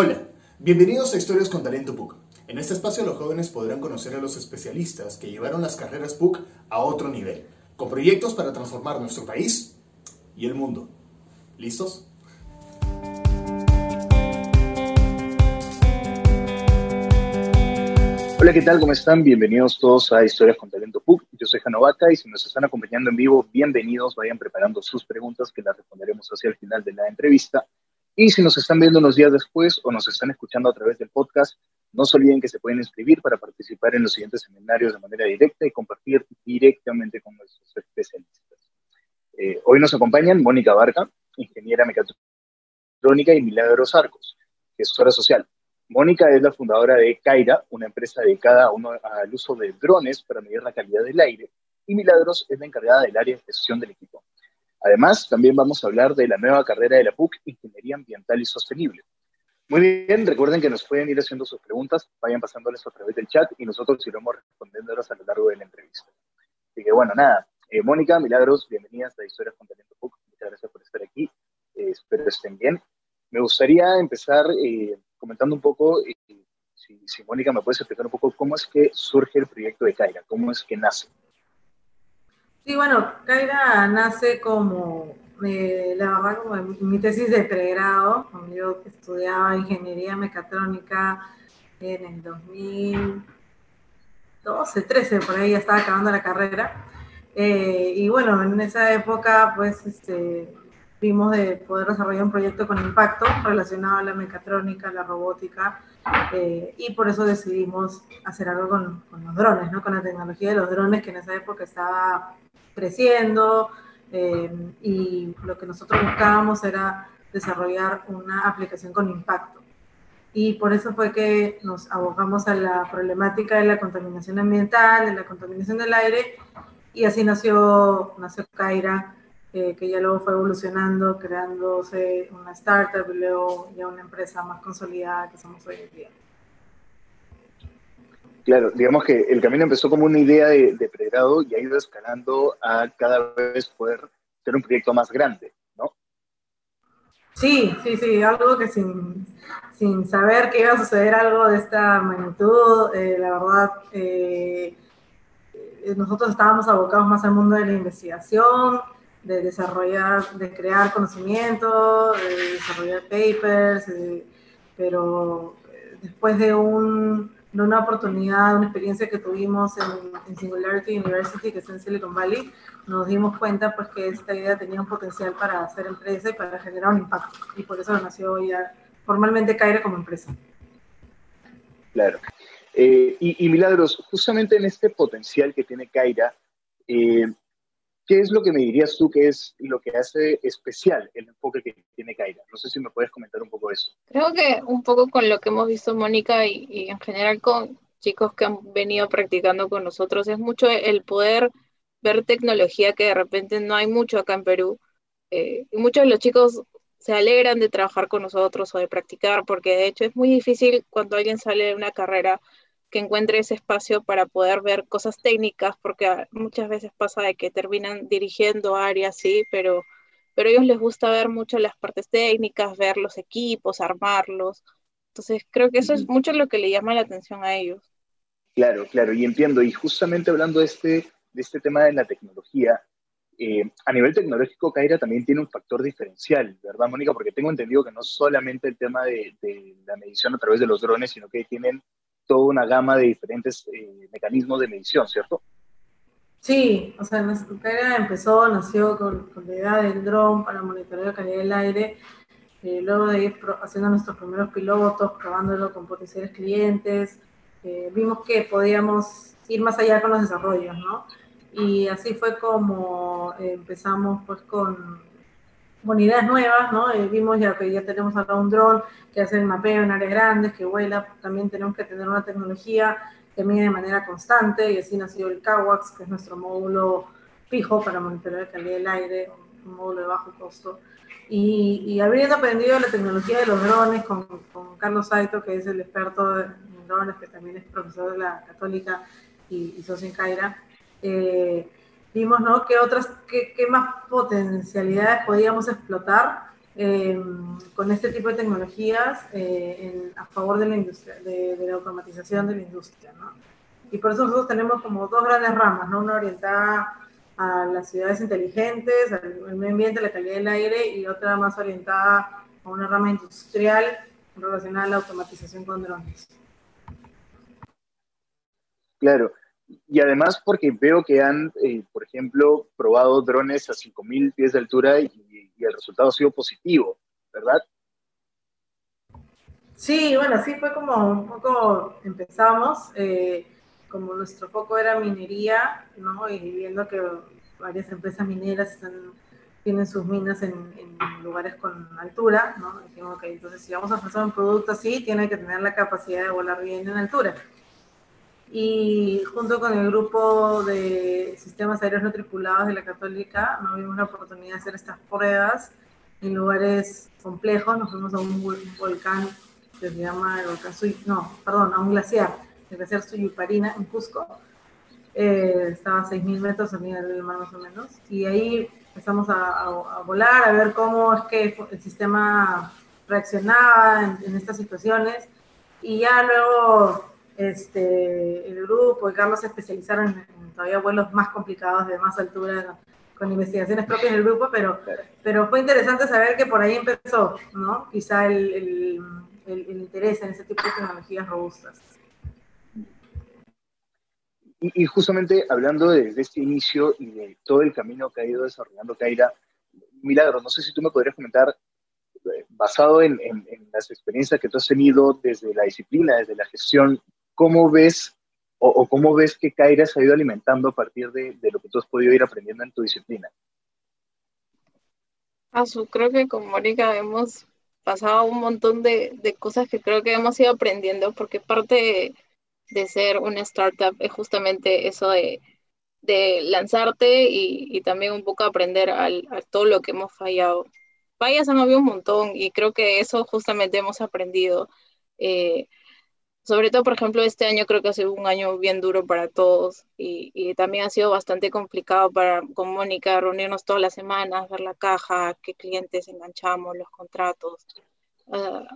Hola, bienvenidos a Historias con Talento PUC. En este espacio los jóvenes podrán conocer a los especialistas que llevaron las carreras PUC a otro nivel, con proyectos para transformar nuestro país y el mundo. ¿Listos? Hola, ¿qué tal? ¿Cómo están? Bienvenidos todos a Historias con Talento PUC. Yo soy Janovaca y si nos están acompañando en vivo, bienvenidos. Vayan preparando sus preguntas que las responderemos hacia el final de la entrevista. Y si nos están viendo unos días después o nos están escuchando a través del podcast, no se olviden que se pueden inscribir para participar en los siguientes seminarios de manera directa y compartir directamente con nuestros especialistas. Eh, hoy nos acompañan Mónica Barca, ingeniera mecatrónica, y Milagros Arcos, gestora social. Mónica es la fundadora de Kaira, una empresa dedicada al uso de drones para medir la calidad del aire, y Milagros es la encargada del área de gestión del equipo. Además, también vamos a hablar de la nueva carrera de la PUC, Ingeniería Ambiental y Sostenible. Muy bien, recuerden que nos pueden ir haciendo sus preguntas, vayan pasándoles a través del chat y nosotros iremos respondiéndolas a lo largo de la entrevista. Así que bueno, nada, eh, Mónica, Milagros, bienvenidas a Historias con Talento PUC, muchas gracias por estar aquí, eh, espero estén bien. Me gustaría empezar eh, comentando un poco, si, si, Mónica me puedes explicar un poco cómo es que surge el proyecto de Kaira, cómo es que nace. Sí, bueno, Kaira nace como, eh, la verdad, como mi tesis de pregrado, cuando yo estudiaba ingeniería mecatrónica en el 2012, 13, por ahí ya estaba acabando la carrera. Eh, y bueno, en esa época, pues, este, vimos de poder desarrollar un proyecto con impacto relacionado a la mecatrónica, la robótica, eh, y por eso decidimos hacer algo con, con, los drones, ¿no? con la tecnología de los drones que en esa época estaba creciendo, eh, y lo que nosotros buscábamos era desarrollar una aplicación con impacto. Y por eso fue que nos abocamos a la problemática de la contaminación ambiental, de la contaminación del aire, y así nació, nació Kaira, que ya luego fue evolucionando, creándose una startup y luego ya una empresa más consolidada que somos hoy en día. Claro, digamos que el camino empezó como una idea de, pregrado y ha ido escalando a cada vez poder ser un proyecto más grande, ¿no? Sí, sí, sí, algo que sin, sin saber que iba a suceder algo de esta magnitud, eh, la verdad, eh, nosotros estábamos abocados más al mundo de la investigación, de desarrollar, de crear conocimiento, de desarrollar papers, pero eh, después de, un, de, una oportunidad, una experiencia que tuvimos en, Singularity University, que es en Silicon Valley, nos dimos cuenta pues que esta idea tenía un potencial para hacer empresa y para generar un impacto. Y por eso nació ya formalmente Caire como empresa. Claro. Eh, y, y, Milagros, justamente en este potencial que tiene Kaira, eh, ¿Qué es lo que me dirías tú que es lo que hace especial el enfoque que tiene Kaira? No sé si me puedes comentar un poco eso. Creo que un poco con lo que hemos visto Mónica y, en general con chicos que han venido practicando con nosotros es mucho el poder ver tecnología que de repente no hay mucho acá en Perú. Eh, y muchos de los chicos se alegran de trabajar con nosotros o de practicar, porque de hecho es muy difícil cuando alguien sale de una carrera que encuentre ese espacio para poder ver cosas técnicas, porque muchas veces pasa de que terminan dirigiendo áreas, sí, pero, pero a ellos les gusta ver mucho las partes técnicas, ver los equipos, armarlos. Entonces creo que eso es mucho lo que le llama la atención a ellos. Claro, claro, y entiendo. Y justamente hablando de este, de este tema de la tecnología, eh, a nivel tecnológico, Kaira también tiene un factor diferencial, ¿verdad, Mónica? Porque tengo entendido que no solamente el tema de, de la medición a través de los drones, sino que tienen toda una gama de diferentes eh, mecanismos de medición, ¿cierto? Sí, o sea, nuestra carrera empezó, nació con, la idea del dron para monitorear la calidad del aire, eh, luego de ir haciendo nuestros primeros pilotos, probándolo con potenciales clientes, eh, vimos que podíamos ir más allá con los desarrollos, ¿no? Y así fue como empezamos pues con con ideas nuevas, ¿no? Eh, vimos ya que ya tenemos acá un dron que hace el mapeo en áreas grandes, que vuela, también tenemos que tener una tecnología que mide de manera constante y así nació el CAWAX, que es nuestro módulo fijo para monitorear la calidad del aire, un módulo de bajo costo. Y, y habiendo aprendido la tecnología de los drones con, con, Carlos Saito, que es el experto en drones, que también es profesor de la Católica y, y socio en Caira, eh, vimos, ¿no? ¿Qué otras, qué, qué, más potencialidades podíamos explotar con este tipo de tecnologías a favor de la, industria, de, la automatización de la industria. ¿no? Y por eso nosotros tenemos como dos grandes ramas, ¿no? una orientada a las ciudades inteligentes, al medio ambiente, la calidad del aire, y otra más orientada a una rama industrial relacionada a la automatización con drones. Claro, y además porque veo que han, eh, por ejemplo, probado drones a 5.000 pies de altura y, el resultado ha sido positivo, ¿verdad? Sí, bueno, así fue como un poco empezamos. Eh, como nuestro foco era minería, ¿no? Y viendo que varias empresas mineras están, tienen sus minas en, lugares con altura, ¿no? Dijimos, que entonces si vamos a ofrecer un producto así, tiene que tener la capacidad de volar bien en altura. Y junto con el grupo de sistemas aéreos no tripulados de la Católica, nos vimos la oportunidad de hacer estas pruebas en lugares complejos. Nos fuimos a un volcán que se llama el volcán no, perdón, a un glaciar de hacer Suyuparina en Cusco. Eh, estaba a 6.000 metros a nivel del mar más o menos. Y ahí empezamos a, volar, a ver cómo es que el sistema reaccionaba en, estas situaciones. Y ya luego este, el grupo y Carlos se especializaron en, todavía vuelos más complicados de más altura con investigaciones propias del grupo, pero, pero fue interesante saber que por ahí empezó, ¿no? Quizá el, el, el interés en ese tipo de tecnologías robustas. Y, justamente hablando de, este inicio y de todo el camino que ha ido desarrollando Kaira, Milagro, no sé si tú me podrías comentar, eh, basado en, las experiencias que tú has tenido desde la disciplina, desde la gestión, ¿cómo ves o, cómo ves que Kaira se ha ido alimentando a partir de, lo que tú has podido ir aprendiendo en tu disciplina? Asu, creo que con Mónica hemos pasado un montón de, de, cosas que creo que hemos ido aprendiendo, porque parte de ser una startup es justamente eso de, lanzarte y, también un poco aprender al, a todo lo que hemos fallado. Fallas han habido un montón y creo que eso justamente hemos aprendido. Eh, sobre todo, por ejemplo, este año creo que ha sido un año bien duro para todos y, también ha sido bastante complicado para con Mónica reunirnos todas las semanas, ver la caja, qué clientes enganchamos, los contratos. Ah,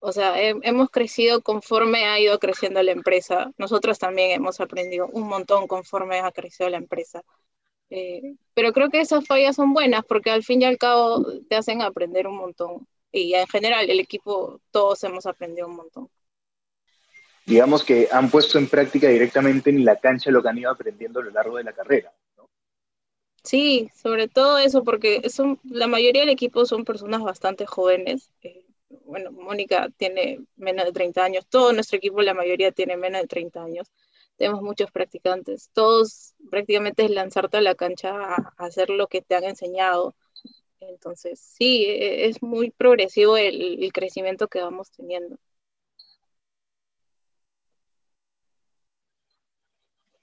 o sea, hemos crecido conforme ha ido creciendo la empresa. Nosotros también hemos aprendido un montón conforme ha crecido la empresa. Eh, pero creo que esas fallas son buenas porque al fin y al cabo te hacen aprender un montón. Y en general, el equipo, todos hemos aprendido un montón. Digamos que han puesto en práctica directamente en la cancha lo que han ido aprendiendo a lo largo de la carrera. ¿no? Sí, sobre todo eso, porque son, la mayoría del equipo son personas bastante jóvenes. Eh, bueno, Mónica tiene menos de 30 años, todo nuestro equipo, la mayoría tiene menos de 30 años, tenemos muchos practicantes, todos prácticamente es lanzarte a la cancha a, hacer lo que te han enseñado. Entonces, sí, e, es muy progresivo el, crecimiento que vamos teniendo.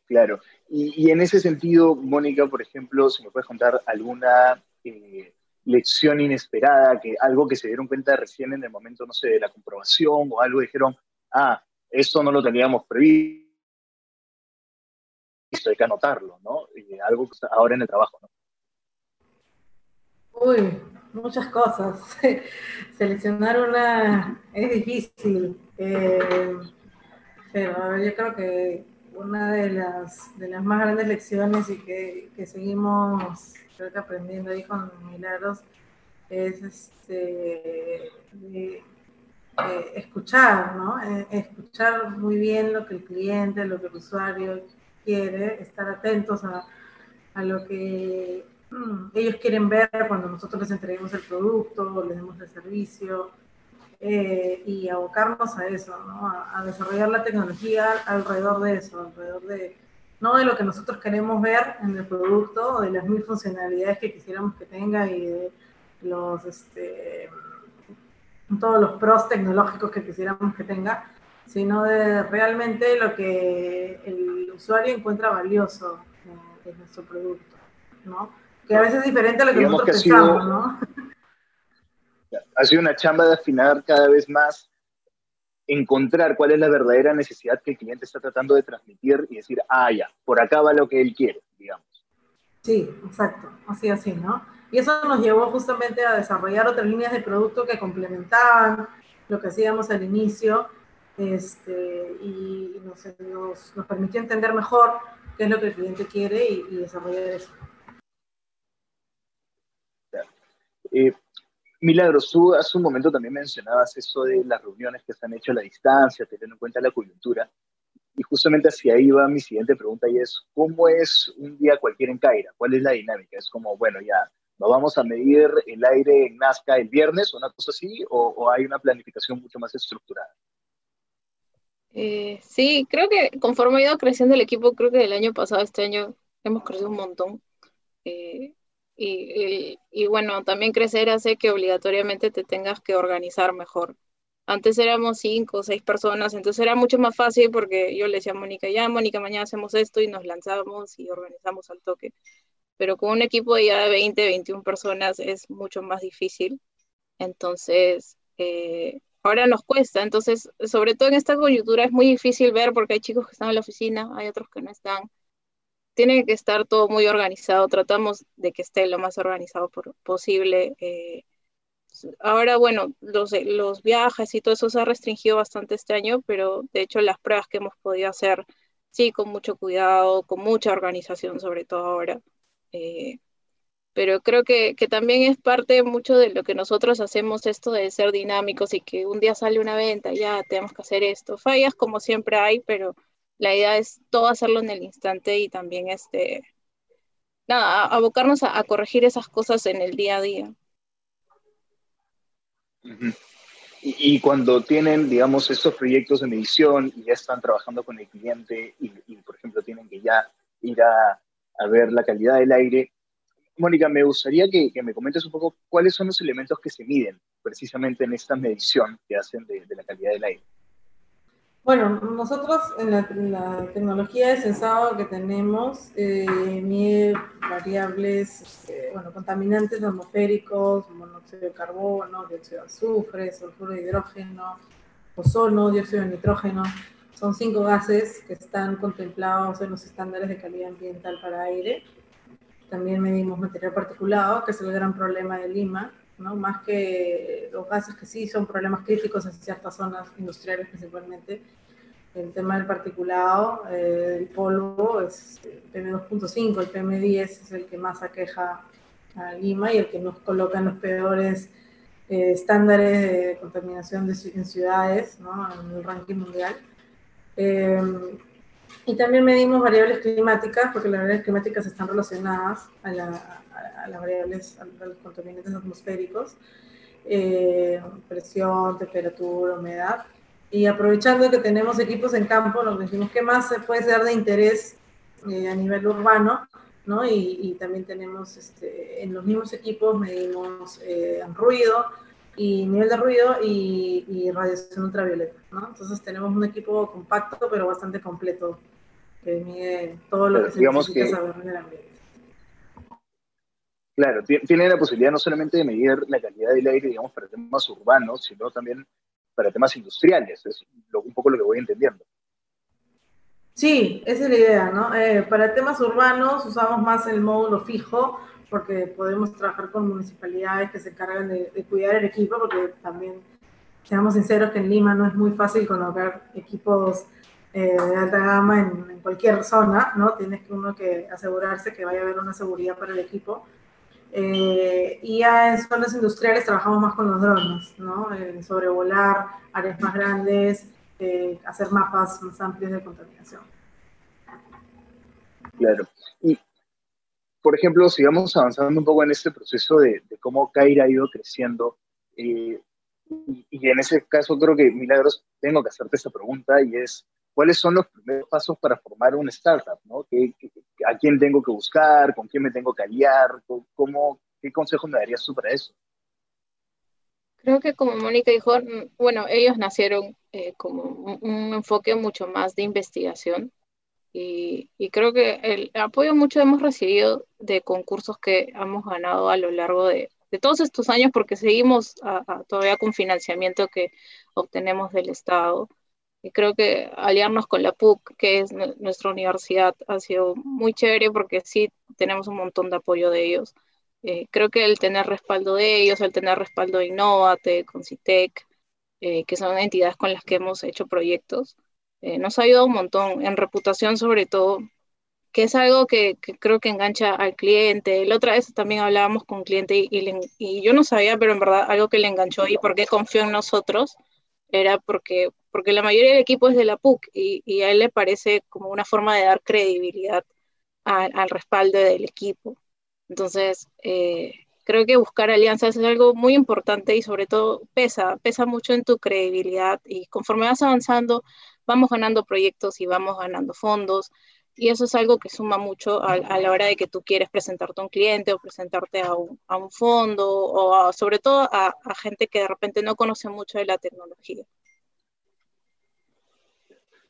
Claro. Y, en ese sentido, Mónica, por ejemplo, si me puedes contar alguna eh, lección inesperada, que algo que se dieron cuenta recién en el momento, no sé, de la comprobación o algo, dijeron, ah, esto no lo teníamos previsto, hay que anotarlo, ¿no? Y algo que está ahora en el trabajo, ¿no? Uy, muchas cosas. Seleccionar una es difícil, eh, pero yo creo que una de las, de las más grandes lecciones y que, que seguimos creo que aprendiendo ahí con Milagros es este, escuchar, ¿no? Eh, escuchar muy bien lo que el cliente, lo que el usuario quiere, estar atentos a, a lo que mm, ellos quieren ver cuando nosotros les entreguemos el producto, les demos el servicio, eh, y abocarnos a eso, ¿no? a, desarrollar la tecnología alrededor de eso, alrededor de, no de lo que nosotros queremos ver en el producto, de las mil funcionalidades que quisiéramos que tenga y de los, este, todos los pros tecnológicos que quisiéramos que tenga, sino de realmente lo que el usuario encuentra valioso en, nuestro producto, ¿no? Que a veces es diferente a lo que nosotros pensamos, ¿no? Ha sido una chamba de afinar cada vez más encontrar cuál es la verdadera necesidad que el cliente está tratando de transmitir y decir, ah, ya, por acá va lo que él quiere, digamos. Sí, exacto, así, así, ¿no? Y eso nos llevó justamente a desarrollar otras líneas de producto que complementaban lo que hacíamos al inicio este, y nos, nos, permitió entender mejor qué es lo que el cliente quiere y, desarrollar eso. Eh, Milagros, tú hace un momento también mencionabas eso de las reuniones que se han hecho a la distancia, teniendo en cuenta la coyuntura. Y justamente hacia ahí va mi siguiente pregunta y es, ¿cómo es un día cualquiera en Caira? ¿Cuál es la dinámica? Es como, bueno, ya, ¿no vamos a medir el aire en Nazca el viernes o una cosa así? ¿O, hay una planificación mucho más estructurada? Eh, sí, creo que conforme ha ido creciendo el equipo, creo que del año pasado este año hemos crecido un montón. Eh, y, y, bueno, también crecer hace que obligatoriamente te tengas que organizar mejor. Antes éramos cinco o seis personas, entonces era mucho más fácil porque yo le decía a Mónica, ya Mónica, mañana hacemos esto y nos lanzamos y organizamos al toque. Pero con un equipo de ya de 20, 21 personas es mucho más difícil. Entonces, eh, ahora nos cuesta. Entonces, sobre todo en esta coyuntura es muy difícil ver porque hay chicos que están en la oficina, hay otros que no están tiene que estar todo muy organizado, tratamos de que esté lo más organizado posible. Eh, ahora, bueno, los, los viajes y todo eso se ha restringido bastante este año, pero de hecho las pruebas que hemos podido hacer, sí, con mucho cuidado, con mucha organización, sobre todo ahora. Eh, pero creo que, que, también es parte mucho de lo que nosotros hacemos, esto de ser dinámicos y que un día sale una venta, ya tenemos que hacer esto. Fallas como siempre hay, pero la idea es todo hacerlo en el instante y también este, nada, abocarnos a, corregir esas cosas en el día a día. y, cuando tienen, digamos, estos proyectos de medición y ya están trabajando con el cliente y, por ejemplo, tienen que ya ir a, ver la calidad del aire, Mónica, me gustaría que, me comentes un poco cuáles son los elementos que se miden precisamente en esta medición que hacen de la calidad del aire. Bueno, nosotros en la, tecnología de sensado que tenemos eh, variables, este, bueno, contaminantes atmosféricos, monóxido de carbono, dióxido de azufre, sulfuro de hidrógeno, ozono, dióxido de nitrógeno. Son cinco gases que están contemplados en los estándares de calidad ambiental para aire. También medimos material particulado, que es el gran problema de Lima, ¿no? más que los gases que sí son problemas críticos en ciertas zonas industriales principalmente. El tema del particulado, eh, del polvo, es el PM2.5, el PM10 es el que más aqueja a Lima y el que nos coloca en los peores eh, estándares de contaminación de, en ciudades ¿no? en el ranking mundial. Eh, y también medimos variables climáticas, porque las variables climáticas están relacionadas a la, a las variables, a los contaminantes atmosféricos, eh, presión, temperatura, humedad. Y aprovechando que tenemos equipos en campo, nos decimos qué más se puede ser de interés eh, a nivel urbano, ¿no? Y, y también tenemos este, en los mismos equipos medimos eh, ruido y nivel de ruido y, y, radiación ultravioleta, ¿no? Entonces tenemos un equipo compacto pero bastante completo que mide todo lo que se necesita saber en el ambiente. Claro, tiene la posibilidad no solamente de medir la calidad del aire, digamos, para temas urbanos, sino también para temas industriales. Es un poco lo que voy entendiendo. Sí, esa es la idea, ¿no? Eh, para temas urbanos usamos más el módulo fijo porque podemos trabajar con municipalidades que se encargan de, cuidar el equipo, porque también, seamos sinceros, que en Lima no es muy fácil colocar equipos eh, de alta gama en, en, cualquier zona, ¿no? Tienes que uno que asegurarse que vaya a haber una seguridad para el equipo. Eh, y ya en zonas industriales trabajamos más con los drones, ¿no? En sobrevolar áreas más grandes, eh, hacer mapas más amplios de contaminación. Claro. Y, por ejemplo, sigamos avanzando un poco en este proceso de, cómo Caira ha ido creciendo. Eh, y, en ese caso creo que, Milagros, tengo que hacerte esta pregunta y es, ¿cuáles son los primeros pasos para formar una startup? ¿no? ¿Qué, a quién tengo que buscar? ¿Con quién me tengo que aliar? ¿Cómo, ¿Qué consejo me darías tú para eso? Creo que como Mónica dijo, bueno, ellos nacieron eh, como un, enfoque mucho más de investigación y, y, creo que el apoyo mucho hemos recibido de concursos que hemos ganado a lo largo de, de todos estos años porque seguimos todavía con financiamiento que obtenemos del Estado. Y creo que aliarnos con la PUC, que es nuestra universidad, ha sido muy chévere porque sí tenemos un montón de apoyo de ellos. Eh, creo que el tener respaldo de ellos, el tener respaldo de Innovate, Concitec, eh, que son entidades con las que hemos hecho proyectos, eh, nos ha ayudado un montón en reputación sobre todo, que es algo que, creo que engancha al cliente. La otra vez también hablábamos con un cliente y, y, yo no sabía, pero en verdad algo que le enganchó y por qué confió en nosotros era porque, porque la mayoría del equipo es de la PUC y, y a él le parece como una forma de dar credibilidad al respaldo del equipo. Entonces, eh, creo que buscar alianzas es algo muy importante y sobre todo pesa, pesa mucho en tu credibilidad y conforme vas avanzando, vamos ganando proyectos y vamos ganando fondos y eso es algo que suma mucho a, la hora de que tú quieres presentarte a un cliente o presentarte a un, a un fondo o sobre todo a, a, gente que de repente no conoce mucho de la tecnología.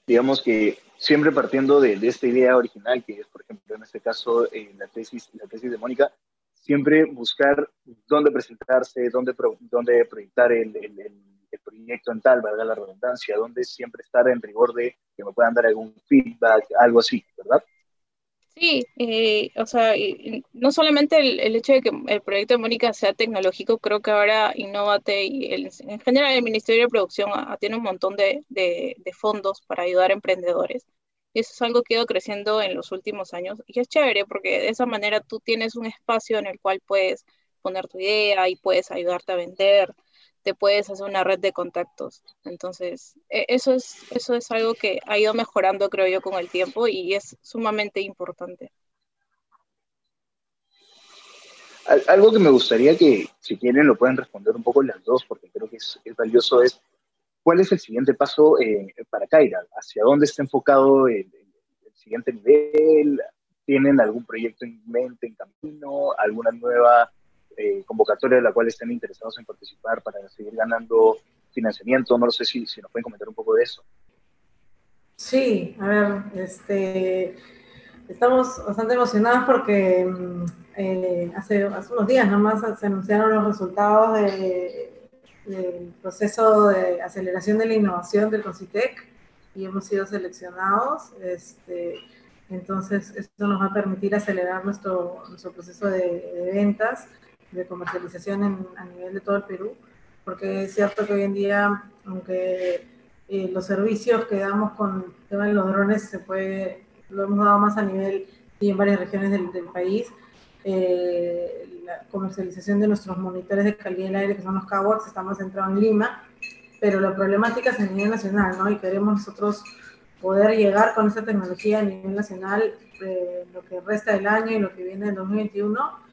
Digamos que siempre partiendo de, esta idea original, que es, por ejemplo, en este caso, eh, la, tesis, la tesis de Mónica, siempre buscar dónde presentarse, dónde, dónde proyectar el, el, el, proyecto en tal, valga la redundancia, dónde siempre estar en rigor de que me puedan dar algún feedback, algo así, ¿verdad? Sí, eh, o sea, no solamente el, hecho de que el proyecto de Mónica sea tecnológico, creo que ahora Innovate y el, en general el Ministerio de Producción tiene un montón de, de, fondos para ayudar a emprendedores. Y eso es algo que ha ido creciendo en los últimos años y es chévere porque de esa manera tú tienes un espacio en el cual puedes poner tu idea y puedes ayudarte a vender puedes hacer una red de contactos. Entonces, e, eso es, eso es algo que ha ido mejorando, creo yo, con el tiempo y es sumamente importante. Algo que me gustaría que, si quieren, lo pueden responder un poco las dos, porque creo que es, valioso, es cuál es el siguiente paso eh, para Kaira, hacia dónde está enfocado el, el, siguiente nivel, tienen algún proyecto en mente, en camino, alguna nueva eh, convocatoria de la cual estén interesados en participar para seguir ganando financiamiento. No lo sé si, si nos pueden comentar un poco de eso. Sí, a ver, este, estamos bastante emocionados porque mm, eh, hace, hace, unos días nomás se anunciaron los resultados del proceso de aceleración de la innovación del CONCITEC y hemos sido seleccionados. Este, entonces, esto nos va a permitir acelerar nuestro, nuestro proceso de, de ventas de comercialización a nivel de todo el Perú, porque es cierto que hoy en día, aunque eh, los servicios que damos con el tema de los drones se puede, lo hemos dado más a nivel y en varias regiones del, país, eh, la comercialización de nuestros monitores de calidad del aire, que son los CAWATS, está más centrado en Lima, pero la problemática es a nivel nacional, ¿no? Y queremos nosotros poder llegar con esta tecnología a nivel nacional eh, lo que resta del año y lo que viene en 2021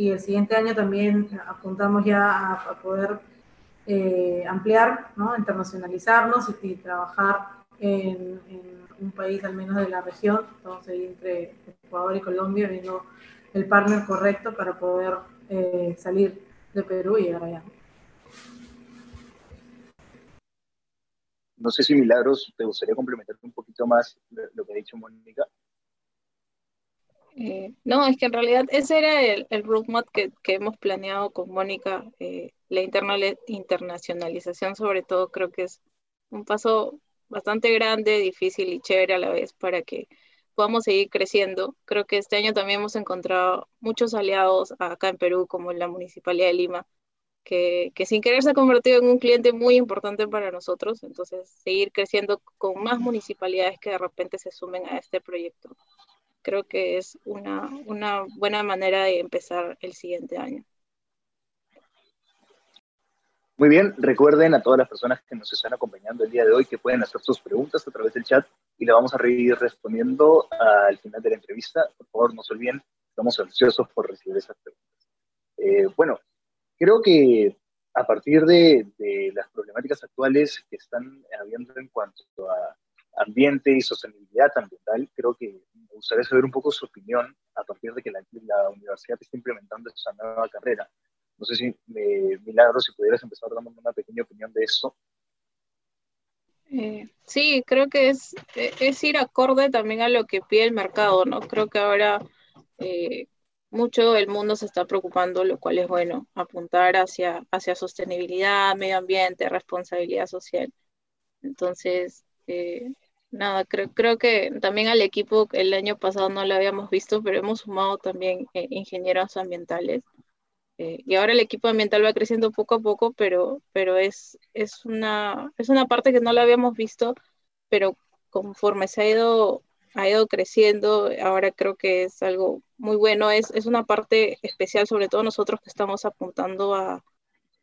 y el siguiente año también apuntamos ya a, poder eh, ampliar, ¿no? internacionalizarnos y, trabajar en, un país al menos de la región, ir entre Ecuador y Colombia viendo el partner correcto para poder eh, salir de Perú y llegar allá. No sé si Milagros, te gustaría complementar un poquito más lo que ha dicho Mónica. Eh, no, es que en realidad ese era el, roadmap que, hemos planeado con Mónica. Eh, la internacionalización, sobre todo, creo que es un paso bastante grande, difícil y chévere a la vez para que podamos seguir creciendo. Creo que este año también hemos encontrado muchos aliados acá en Perú, como la Municipalidad de Lima, que, que sin querer se ha convertido en un cliente muy importante para nosotros. Entonces, seguir creciendo con más municipalidades que de repente se sumen a este proyecto creo que es una, una buena manera de empezar el siguiente año. Muy bien, recuerden a todas las personas que nos están acompañando el día de hoy que pueden hacer sus preguntas a través del chat y le vamos a ir respondiendo al final de la entrevista. Por favor, no se olviden, estamos ansiosos por recibir esas preguntas. Eh, bueno, creo que a partir de, de, las problemáticas actuales que están habiendo en cuanto a ambiente y sostenibilidad ambiental, creo que me gustaría saber un poco su opinión a partir de que la, universidad está implementando esa nueva carrera. No sé si, me, Milagro, si pudieras empezar dando una pequeña opinión de eso. Eh, sí, creo que es, es ir acorde también a lo que pide el mercado, ¿no? Creo que ahora eh, mucho el mundo se está preocupando, lo cual es bueno, apuntar hacia, hacia sostenibilidad, medio ambiente, responsabilidad social. Entonces, eh, nada, creo, creo que también al equipo el año pasado no lo habíamos visto, pero hemos sumado también eh, ingenieros ambientales. Eh, y ahora el equipo ambiental va creciendo poco a poco, pero, pero es, es, una, es una parte que no la habíamos visto, pero conforme se ha ido, ha ido creciendo, ahora creo que es algo muy bueno, es, es una parte especial, sobre todo nosotros que estamos apuntando a,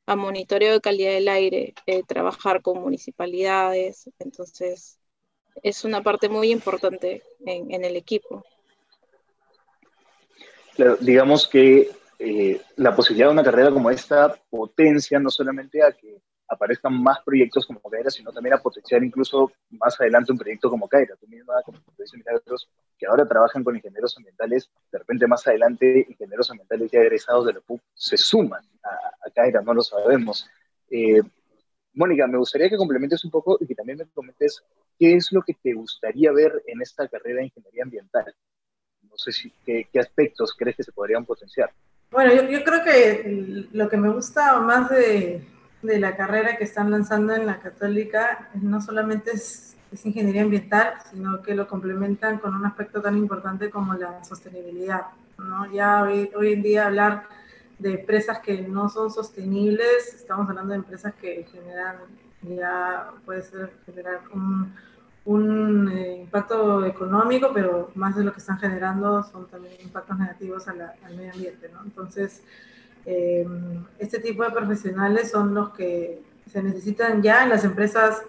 a monitoreo de calidad del aire, eh, trabajar con municipalidades, entonces es una parte muy importante en, el equipo. digamos que eh, la posibilidad de una carrera como esta potencia no solamente a que aparezcan más proyectos como Caira, sino también a potenciar incluso más adelante un proyecto como Caira. Tú misma, como Milagros, que ahora trabajan con ingenieros ambientales, de repente más adelante ingenieros ambientales ya egresados de la PUC se suman a, a no lo sabemos. Eh, Mónica, me gustaría que complementes un poco y que también me comentes qué es lo que te gustaría ver en esta carrera de ingeniería ambiental. No sé si, qué, qué aspectos crees que se podrían potenciar. Bueno, yo, yo creo que lo que me gusta más de, de la carrera que están lanzando en la católica no solamente es, ingeniería ambiental, sino que lo complementan con un aspecto tan importante como la sostenibilidad. ¿no? Ya hoy, hoy en día hablar de empresas que no son sostenibles, estamos hablando de empresas que generan, ya puede ser generar un, un eh, impacto económico, pero más de lo que están generando son también impactos negativos al medio ambiente. ¿no? Entonces, Em, este tipo de profesionales son los que se necesitan ya en las empresas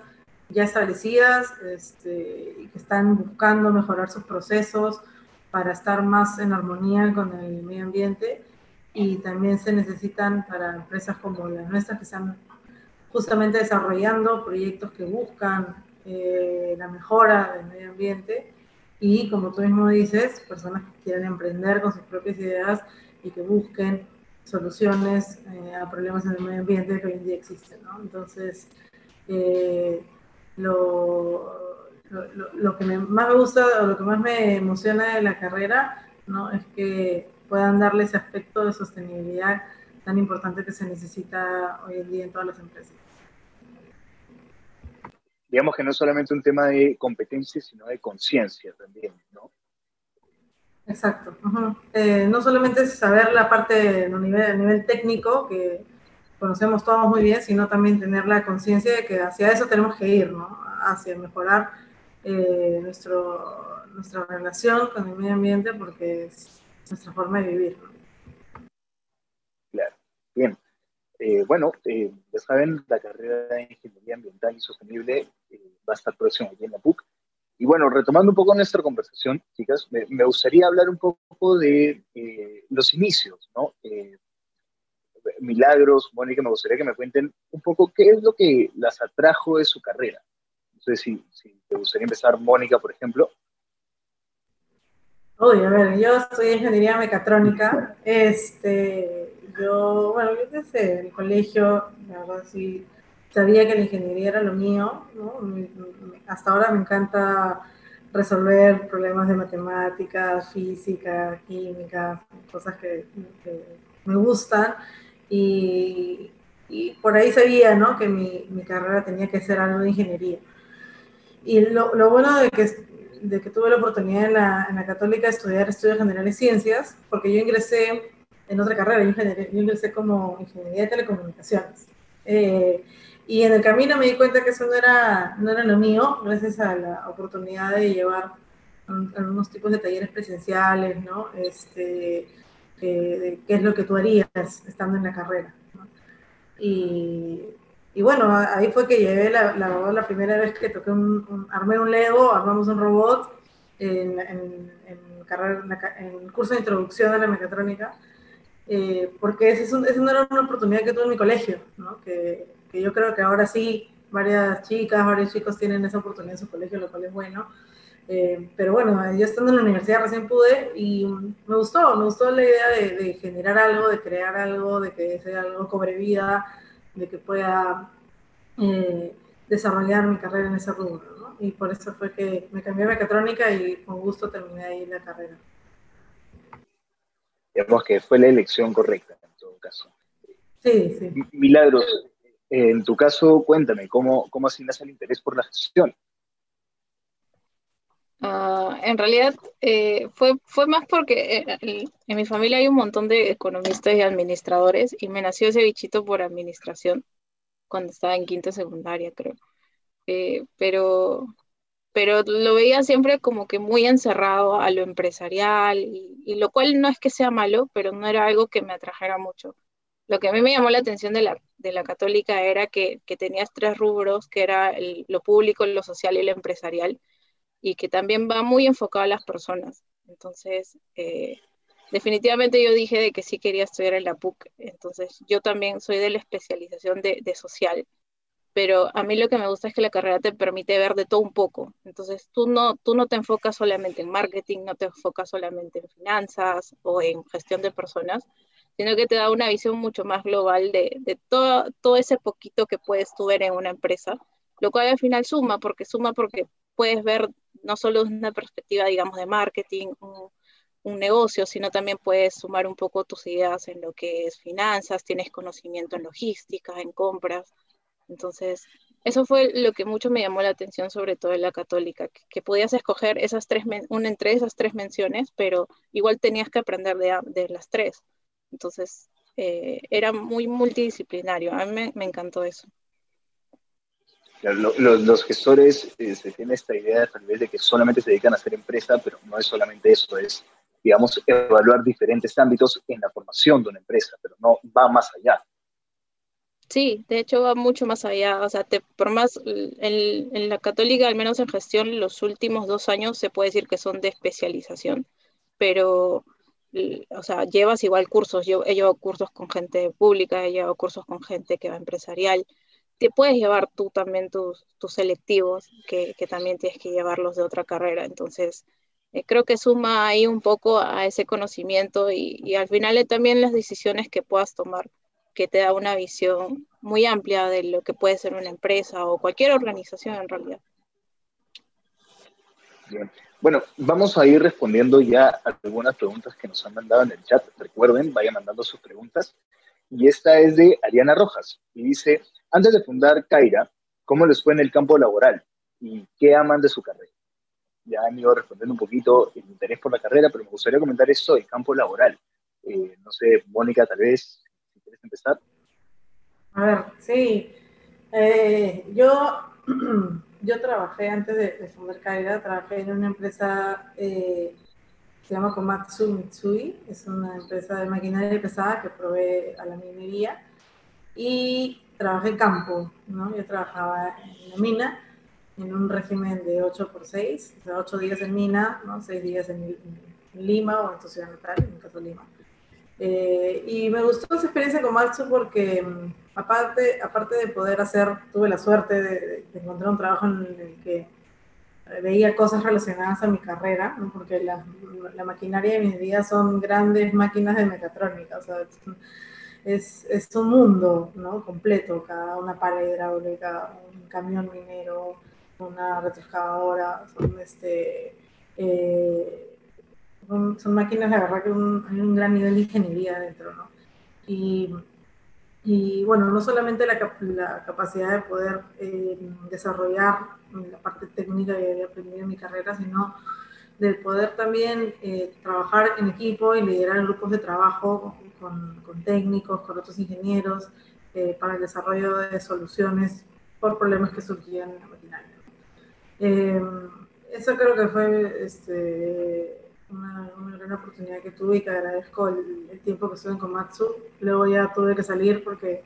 ya establecidas este, y que están buscando mejorar sus procesos para estar más en armonía con el medio ambiente y también se necesitan para empresas como las nuestras que están justamente desarrollando proyectos que buscan eh, la mejora del medio ambiente y como tú mismo dices, personas que quieren emprender con sus propias ideas y que busquen soluciones eh, a problemas en el medio ambiente que hoy en día existen. Entonces, eh, lo, lo, que más me gusta o lo que más me emociona de la carrera ¿no? es que puedan darle ese aspecto de sostenibilidad tan importante que se necesita hoy en día en todas las empresas. Digamos que no es solamente un tema de competencia, sino de conciencia también, ¿no? Exacto. Eh, no solamente es saber la parte a nivel, nivel técnico, que conocemos todos muy bien, sino también tener la conciencia de que hacia eso tenemos que ir, ¿no? Hacia mejorar eh, nuestro, nuestra relación con el medio ambiente porque es nuestra forma de vivir. Claro, bien. Eh, bueno, ya saben, la carrera de Ingeniería Ambiental y Sostenible va a estar próxima aquí en la PUC. Y bueno, retomando un poco nuestra conversación, chicas, me, gustaría hablar un poco de eh, los inicios, ¿no? Eh, Milagros, Mónica, me gustaría que me cuenten un poco qué es lo que las atrajo de su carrera. No sé si, si te gustaría empezar, Mónica, por ejemplo. Uy, a ver, yo estudié ingeniería mecatrónica. Este, yo, bueno, yo desde el colegio, la verdad sí sabía que la ingeniería era lo mío, ¿no? Hasta ahora me encanta resolver problemas de matemáticas, física, química, cosas que, me gustan. Y, y, por ahí sabía ¿no? que mi, mi, carrera tenía que ser algo de ingeniería. Y lo, lo bueno de que, de que tuve la oportunidad en la, en la, Católica de estudiar estudios generales ciencias, porque yo ingresé en otra carrera, yo, yo ingresé como ingeniería de telecomunicaciones. Eh, y en el camino me di cuenta que eso no era, no era lo mío, gracias a la oportunidad de llevar algunos tipos de talleres presenciales, ¿no? Este, eh, qué es lo que tú harías estando en la carrera. ¿no? Y, y, bueno, ahí fue que llevé la, la, la primera vez que toqué un, un, armé un Lego, armamos un robot en, en, en, carrera, en curso de introducción a la mecatrónica, eh, porque esa, no era una oportunidad que tuve en mi colegio, ¿no? Que, que yo creo que ahora sí varias chicas, varios chicos tienen esa oportunidad en su colegio, lo cual es bueno. Eh, pero bueno, yo estando en la universidad recién pude y me gustó, me gustó la idea de, de generar algo, de crear algo, de que sea algo cobre vida, de que pueda eh, desarrollar mi carrera en ese rubro, ¿no? Y por eso fue que me cambié a mecatrónica y con gusto terminé ahí la carrera. Digamos que fue la elección correcta en todo caso. Sí, sí. Milagros, en tu caso, cuéntame, ¿cómo, cómo asignas el interés por la gestión? Ah, en realidad eh, fue, fue más porque eh, en mi familia hay un montón de economistas y administradores y me nació ese bichito por administración cuando estaba en quinta secundaria, creo. Eh, pero, pero lo veía siempre como que muy encerrado a lo empresarial y, lo cual no es que sea malo, pero no era algo que me atrajera mucho. Lo que a mí me llamó la atención de la, de la católica era que, que tenías tres rubros, que era lo público, lo social y lo empresarial y que también va muy enfocado a las personas. Entonces, eh, definitivamente yo dije de que sí quería estudiar en la PUC, entonces yo también soy de la especialización de, de, social, pero a mí lo que me gusta es que la carrera te permite ver de todo un poco, entonces tú no, tú no te enfocas solamente en marketing, no te enfocas solamente en finanzas o en gestión de personas, sino que te da una visión mucho más global de, de todo, todo ese poquito que puedes tú ver en una empresa, lo cual al final suma, porque suma porque puedes ver no solo una perspectiva, digamos, de marketing, un, negocio, sino también puedes sumar un poco tus ideas en lo que es finanzas, tienes conocimiento en logística, en compras. Entonces, eso fue lo que mucho me llamó la atención, sobre todo en la católica, que, podías escoger esas tres, una entre esas tres menciones, pero igual tenías que aprender de, las tres. Entonces, eh, era muy multidisciplinario. A mí me encantó eso los, gestores eh, se tienen esta idea tal vez de que solamente se dedican a hacer empresa, pero no es solamente eso, es, digamos, evaluar diferentes ámbitos en la formación de una empresa, pero no va más allá. Sí, de hecho va mucho más allá. O sea, por más en, en, la católica, al menos en gestión, los últimos dos años se puede decir que son de especialización, pero, o sea, llevas igual cursos. Yo he llevado cursos con gente pública, he llevado cursos con gente que va empresarial te puedes llevar tú también tus, selectivos, que, también tienes que llevarlos de otra carrera. Entonces, eh, creo que suma ahí un poco a ese conocimiento y, al final también las decisiones que puedas tomar, que te da una visión muy amplia de lo que puede ser una empresa o cualquier organización en realidad. Bueno, vamos a ir respondiendo ya a algunas preguntas que nos han mandado en el chat. Recuerden, vayan mandando sus preguntas. Y esta es de Ariana Rojas y dice, antes de fundar Caira, ¿cómo les fue en el campo laboral? ¿Y qué aman de su carrera? Ya han ido respondiendo un poquito el interés por la carrera, pero me gustaría comentar esto del campo laboral. Eh, no sé, Mónica, tal vez, si quieres empezar. A ver, sí. Eh, yo, yo trabajé antes de, fundar Caira, trabajé en una empresa eh, se llama Komatsu Mitsui, es una empresa de maquinaria pesada que provee a la minería. Y trabajé campo, ¿no? Yo trabajaba en la mina, en un régimen de 8 por 6, o sea, 8 días en mina, ¿no? 6 días en, Lima o en tu ciudad natal, en mi caso Lima. Eh, y me gustó esa experiencia con Matsu porque mm, aparte, aparte de poder hacer, tuve la suerte de, encontrar un trabajo en el que veía cosas relacionadas a mi carrera, ¿no? porque la, la, maquinaria de mis días son grandes máquinas de mecatrónica, o sea, es, es un mundo ¿no? completo, cada una pared hidráulica, un camión minero, una retroexcavadora, son, este, eh, son, máquinas, la verdad que un, hay un gran nivel de ingeniería dentro, ¿no? Y, y bueno, no solamente la, la capacidad de poder eh, desarrollar la parte técnica que había aprendido en mi carrera, sino del poder también eh, trabajar en equipo y liderar grupos de trabajo con, con técnicos, con otros ingenieros, eh, para el desarrollo de soluciones por problemas que surgían en la maquinaria. Eh, eso creo que fue este, una, una, gran oportunidad que tuve y que agradezco el, el, tiempo que estuve en Komatsu. Luego ya tuve que salir porque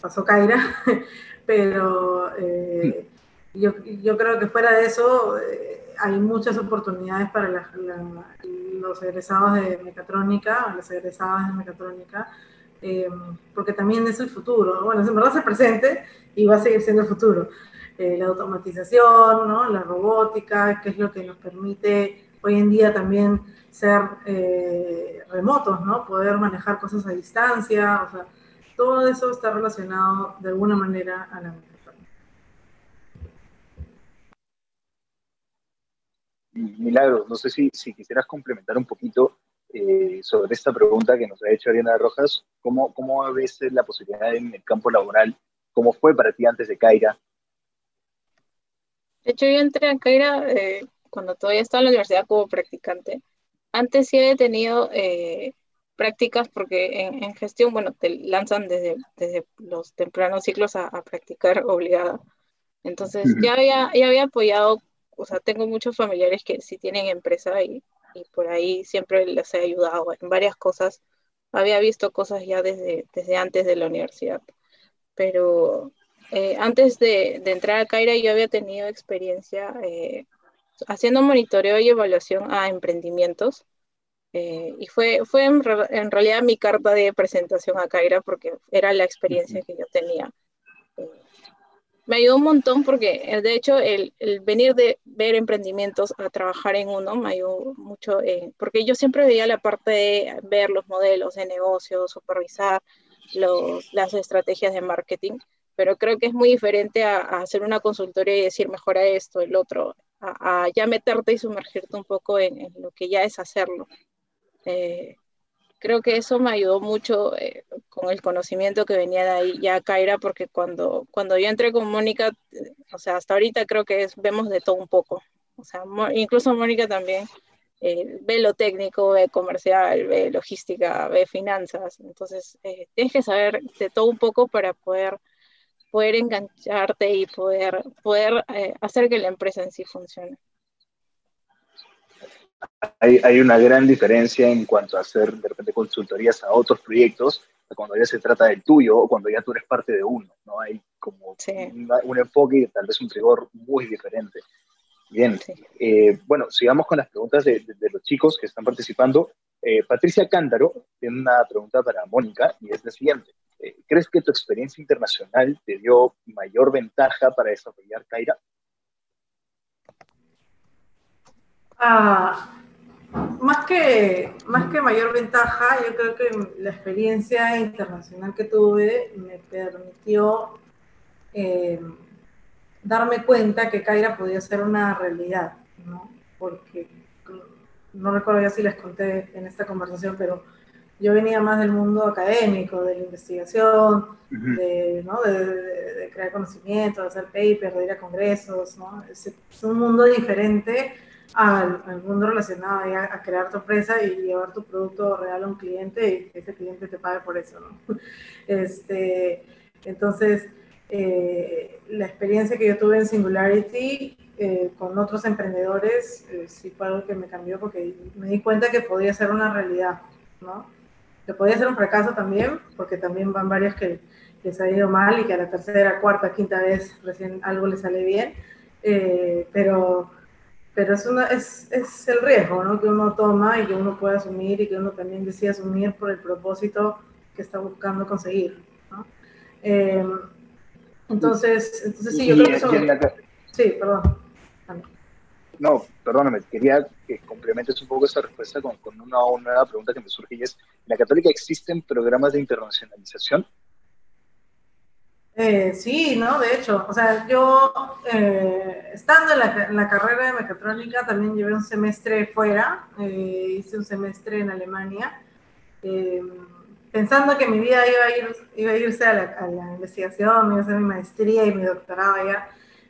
pasó Kaira, pero eh, yo, yo, creo que fuera de eso eh, hay muchas oportunidades para la, los egresados de mecatrónica, las egresadas de mecatrónica, eh, porque también es el futuro. Bueno, en verdad es el presente y va a seguir siendo el futuro. Eh, la automatización, ¿no? la robótica, que es lo que nos permite hoy en día también ser eh, remotos, ¿no? poder manejar cosas a distancia, o sea, todo eso está relacionado de alguna manera a la Milagro, no sé si, si quisieras complementar un poquito eh, sobre esta pregunta que nos ha hecho Ariana Rojas. ¿Cómo, ¿Cómo ves la posibilidad en el campo laboral? ¿Cómo fue para ti antes de Caira? De hecho, yo entré a Caira eh, cuando todavía estaba en la universidad como practicante. Antes sí he tenido eh, prácticas porque en, gestión, bueno, te lanzan desde, desde los tempranos ciclos a, practicar obligada. Entonces ya había, ya había apoyado, o sea, tengo muchos familiares que sí tienen empresa y, y por ahí siempre les he ayudado en varias cosas. Había visto cosas ya desde, desde antes de la universidad. Pero eh, antes de, de, entrar a Caira yo había tenido experiencia eh, haciendo monitoreo y evaluación a emprendimientos. Eh, y fue, fue en, realidad mi carta de presentación a Caira porque era la experiencia que yo tenía. Me ayudó un montón porque, de hecho, el, el, venir de ver emprendimientos a trabajar en uno me ayudó mucho, porque yo siempre veía la parte de ver los modelos de negocio, supervisar los, las estrategias de marketing pero creo que es muy diferente a, hacer una consultoría y decir mejora esto, el otro, a, ya meterte y sumergirte un poco en, lo que ya es hacerlo. Eh, creo que eso me ayudó mucho eh, con el conocimiento que venía de ahí ya Kaira, porque cuando, cuando yo entré con Mónica, o sea, hasta ahorita creo que vemos de todo un poco. O sea, incluso Mónica también eh, ve lo técnico, ve comercial, ve logística, ve finanzas. Entonces, tienes que saber de todo un poco para poder poder engancharte y poder, poder eh, hacer que la empresa en sí funcione. Hay, hay, una gran diferencia en cuanto a hacer de repente consultorías a otros proyectos, cuando ya se trata del tuyo o cuando ya tú eres parte de uno, ¿no? Hay como un enfoque y tal vez un rigor muy diferente. Bien, eh, bueno, sigamos con las preguntas de, de, los chicos que están participando. Eh, Patricia Cándaro tiene una pregunta para Mónica y es la siguiente. Eh, ¿Crees que tu experiencia internacional te dio mayor ventaja para desarrollar Kaira? Ah, más, que, más que mayor ventaja, yo creo que la experiencia internacional que tuve me permitió eh, darme cuenta que Kaira podía ser una realidad, ¿no? Porque no recuerdo ya si les conté en esta conversación, pero yo venía más del mundo académico, de la investigación, de, ¿no? de, crear conocimiento, de hacer papers, de ir a congresos, ¿no? Es, un mundo diferente al, mundo relacionado a, crear tu empresa y llevar tu producto real a un cliente y que ese cliente te pague por eso, ¿no? Este, entonces, eh, la experiencia que yo tuve en Singularity eh, con otros emprendedores eh, sí fue algo que me cambió porque me di cuenta que podía ser una realidad, ¿no? que podía ser un fracaso también, porque también van varios que les ha ido mal y que a la tercera, cuarta, quinta vez recién algo les sale bien, eh, pero, pero es, una, es, es, el riesgo ¿no? que uno toma y que uno puede asumir y que uno también decide asumir por el propósito que está buscando conseguir. ¿no? Eh, entonces, entonces sí, yo creo que eso... Sí, perdón. No, perdóname, quería que complementes un poco esta respuesta con, con una, nueva pregunta que me surge y es, ¿en la Católica existen programas de internacionalización? Eh, sí, ¿no? De hecho, o sea, yo eh, estando en la, carrera de mecatrónica también llevé un semestre fuera, eh, hice un semestre en Alemania, pensando que mi vida iba a, ir, iba a irse a la, a la investigación, iba a hacer mi maestría y mi doctorado allá,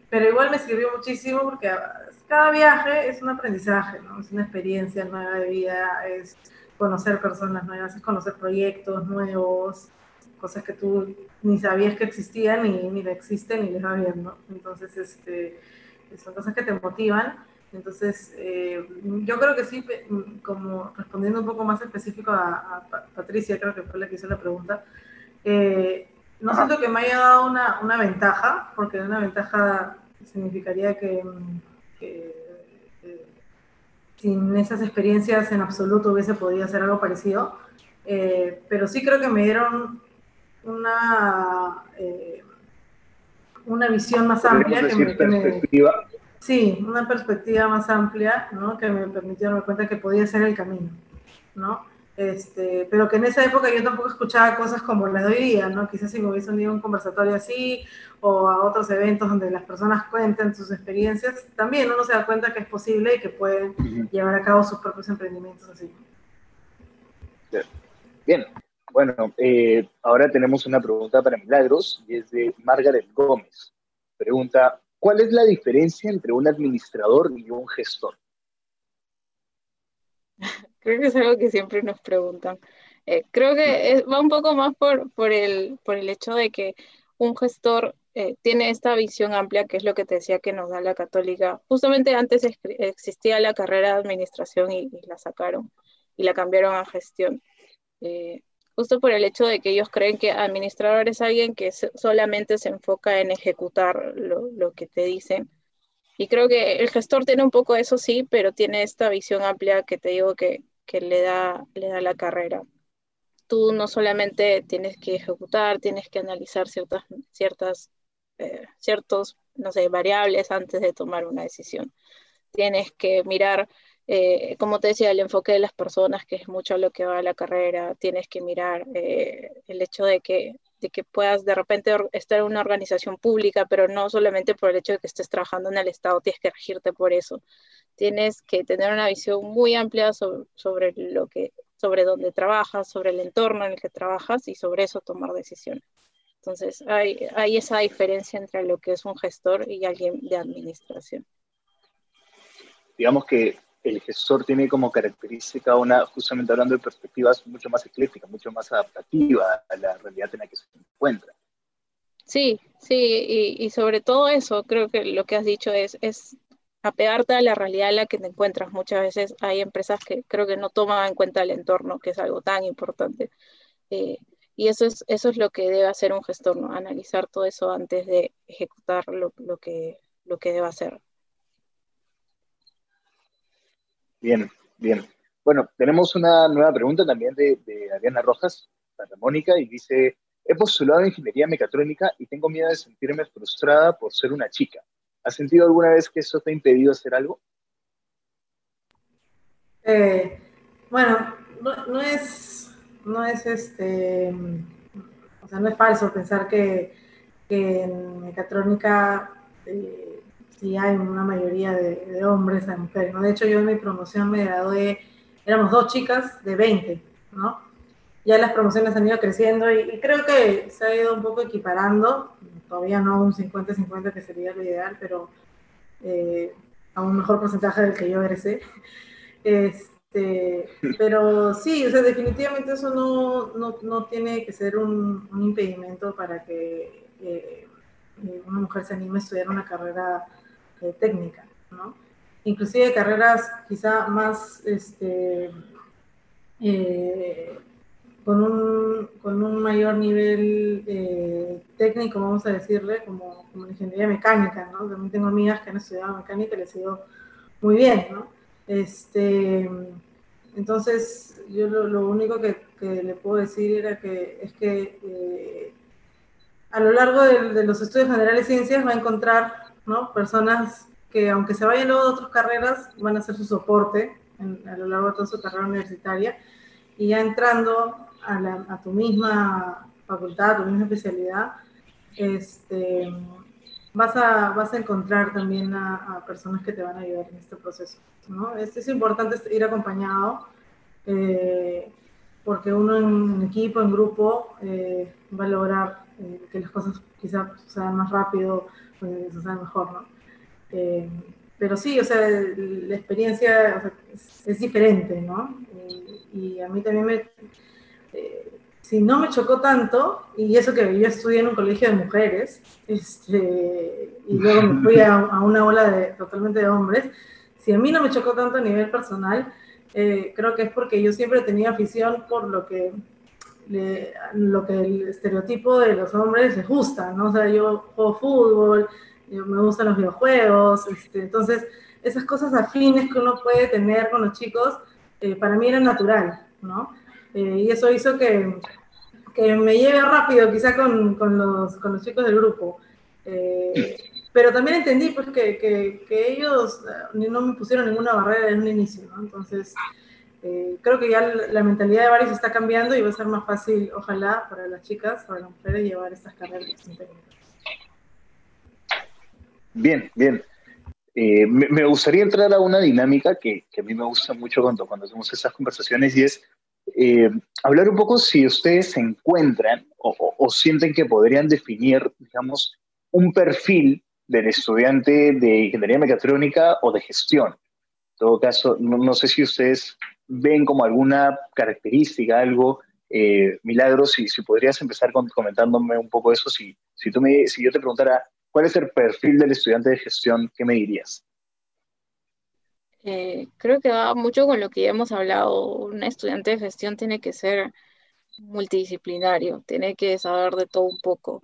pero igual me sirvió muchísimo porque cada viaje es un aprendizaje, ¿no? Es una experiencia nueva de vida, es conocer personas nuevas, es conocer proyectos nuevos, cosas que tú ni sabías que existían ni, ni existen ni les va bien, ¿no? Entonces, este, son cosas que te motivan. Entonces, eh, yo creo que sí, como respondiendo un poco más específico a, Patricia, creo que fue la que hizo la pregunta, eh, no siento que me haya dado una, una ventaja, porque una ventaja significaría que que eh, sin esas experiencias en absoluto hubiese podido hacer algo parecido, eh, pero sí creo que me dieron una, eh, una visión más amplia. Que me, sí, una perspectiva más amplia, ¿no? que me permitió darme cuenta que podía ser el camino. ¿no? Este, pero que en esa época yo tampoco escuchaba cosas como las de hoy día, ¿no? Quizás si me hubiese unido a un conversatorio así o a otros eventos donde las personas cuentan sus experiencias, también uno se da cuenta que es posible y que pueden llevar a cabo sus propios emprendimientos así. Bien, bueno, eh, ahora tenemos una pregunta para Milagros y es de Margaret Gómez. Pregunta, ¿cuál es la diferencia entre un administrador y un gestor? Creo que es algo que siempre nos preguntan. Eh, creo que va un poco más por, por, el, por el hecho de que un gestor eh, tiene esta visión amplia, que es lo que te decía que nos da la católica. Justamente antes existía la carrera de administración y, la sacaron y la cambiaron a gestión. Eh, justo por el hecho de que ellos creen que administrador es alguien que solamente se enfoca en ejecutar lo, lo, que te dicen. Y creo que el gestor tiene un poco eso sí, pero tiene esta visión amplia que te digo que, que le, da, le da la carrera tú no solamente tienes que ejecutar, tienes que analizar ciertas, ciertas, eh, ciertos, no sé, variables antes de tomar una decisión. Tienes que mirar, eh, como te decía, el enfoque de las personas, que es mucho lo que va a la carrera. Tienes que mirar eh, el hecho de que, de que puedas de repente estar en una organización pública, pero no solamente por el hecho de que estés trabajando en el Estado, tienes que regirte por eso. Tienes que tener una visión muy amplia sobre, sobre lo que sobre dónde trabajas, sobre el entorno en el que trabajas y sobre eso tomar decisiones. Entonces, hay, hay esa diferencia entre lo que es un gestor y alguien de administración. Digamos que el gestor tiene como característica una, justamente hablando de perspectivas mucho más eclécticas, mucho más adaptativa a la realidad en la que se encuentra. Sí, sí, y, sobre todo eso, creo que lo que has dicho es, es apegarte a la realidad en la que te encuentras. Muchas veces hay empresas que creo que no toman en cuenta el entorno, que es algo tan importante. Eh, y eso es, eso es lo que debe hacer un gestor. Analizar todo eso antes de ejecutar lo, lo que, lo que debe hacer. Bien, bien. Bueno, tenemos una nueva pregunta también de, Ariana Rojas, para Mónica, y dice, he postulado ingeniería mecatrónica y tengo miedo de sentirme frustrada por ser una chica. ¿Has sentido alguna vez que eso te ha impedido hacer algo? Eh, bueno, no, es, no es este, o sea, no es falso pensar que, en mecatrónica eh, sí hay una mayoría de, hombres a mujeres, ¿no? De hecho, yo en mi promoción me gradué, éramos dos chicas de 20, ¿no? Ya las promociones han ido creciendo y, y creo que se ha ido un poco equiparando, todavía no un 50-50 que sería lo ideal, pero eh, a un mejor porcentaje del que yo egresé. Este, pero sí, o sea, definitivamente eso no, no, no tiene que ser un, un impedimento para que eh, una mujer se anime a estudiar una carrera eh, técnica, ¿no? Inclusive carreras quizá más este, con un, con un mayor nivel eh, técnico, vamos a decirle, como, como ingeniería mecánica, ¿no? También tengo amigas que han estudiado mecánica y les ha ido muy bien, ¿no? Este, entonces, yo lo, único que, que, le puedo decir era que, es que eh, a lo largo de, los estudios generales de ciencias va a encontrar, ¿no? Personas que, aunque se vayan luego de otras carreras, van a hacer su soporte a lo largo de toda su carrera universitaria y ya entrando a, tu misma facultad, a tu misma especialidad, este, vas, a, vas a encontrar también a, personas que te van a ayudar en este proceso. ¿no? Es, es importante ir acompañado eh, porque uno en, equipo, en grupo, eh, va a lograr eh, que las cosas quizás sucedan más rápido, pues, sucedan mejor. ¿no? pero sí, o sea, la experiencia es, es, diferente, ¿no? y a mí también me, eh, si no me chocó tanto, y eso que yo estudié en un colegio de mujeres, este, y luego me fui a, una ola de, totalmente de hombres, si a mí no me chocó tanto a nivel personal, eh, creo que es porque yo siempre tenía afición por lo que, lo que el estereotipo de los hombres les gusta, ¿no? O sea, yo juego fútbol, me gustan los videojuegos, este, entonces esas cosas afines que uno puede tener con los chicos, eh, para mí era natural, ¿no? Eh, y eso hizo que, que, me lleve rápido, quizá con, con, los, con los chicos del grupo. Eh, pero también entendí pues, que, que, que, ellos eh, no me pusieron ninguna barrera desde un inicio, ¿no? Entonces, creo que ya la mentalidad de varios está cambiando y va a ser más fácil, ojalá, para las chicas, para las mujeres, llevar estas carreras Bien, bien. me, me, gustaría entrar a una dinámica que, que, a mí me gusta mucho cuando, cuando hacemos estas conversaciones y es eh, hablar un poco si ustedes se encuentran o, sienten que podrían definir, digamos, un perfil del estudiante de ingeniería mecatrónica o de gestión. En todo caso, no, sé si ustedes ven como alguna característica, algo, eh, Milagros, si, si podrías empezar comentándome un poco eso, si, si, tú me, si yo te preguntara cuál es el perfil del estudiante de gestión, ¿qué me dirías? Eh, creo que va mucho con lo que ya hemos hablado. Un estudiante de gestión tiene que ser multidisciplinario, tiene que saber de todo un poco.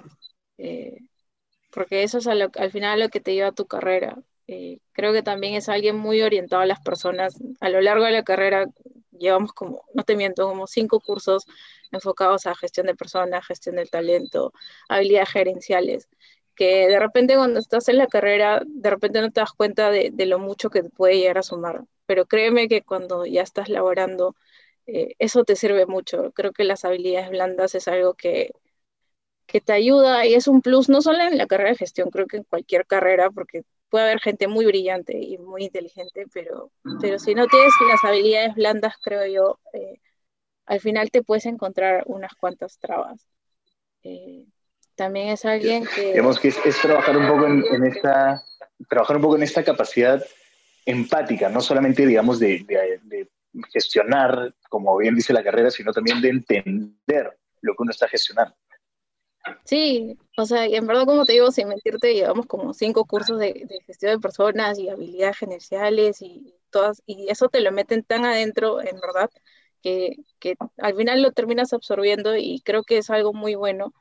Eh, porque eso es al final lo que te lleva a tu carrera. Eh, creo que también es alguien muy orientado a las personas. A lo largo de la carrera llevamos como, no te miento, como cinco cursos enfocados a gestión de personas, gestión del talento, habilidades gerenciales, que de repente cuando estás en la carrera, de repente no te das cuenta de, lo mucho que puede llegar a sumar. Pero créeme que cuando ya estás laborando, eh, eso te sirve mucho. Creo que las habilidades blandas es algo que que te ayuda y es un plus no solo en la carrera de gestión, creo que en cualquier carrera, porque puede haber gente muy brillante y muy inteligente, pero, pero si no tienes las habilidades blandas, creo yo, eh, al final te puedes encontrar unas cuantas trabas. Eh, también es alguien que... Digamos que es, trabajar un poco en, esta, trabajar un poco en esta capacidad empática, no solamente, digamos, de, de gestionar, como bien dice la carrera, sino también de entender lo que uno está gestionando. Sí, o sea, y en verdad, como te digo, sin mentirte, llevamos como cinco cursos de, gestión de personas y habilidades gerenciales y todas, y eso te lo meten tan adentro, en verdad, que, al final lo terminas absorbiendo y creo que es algo muy bueno,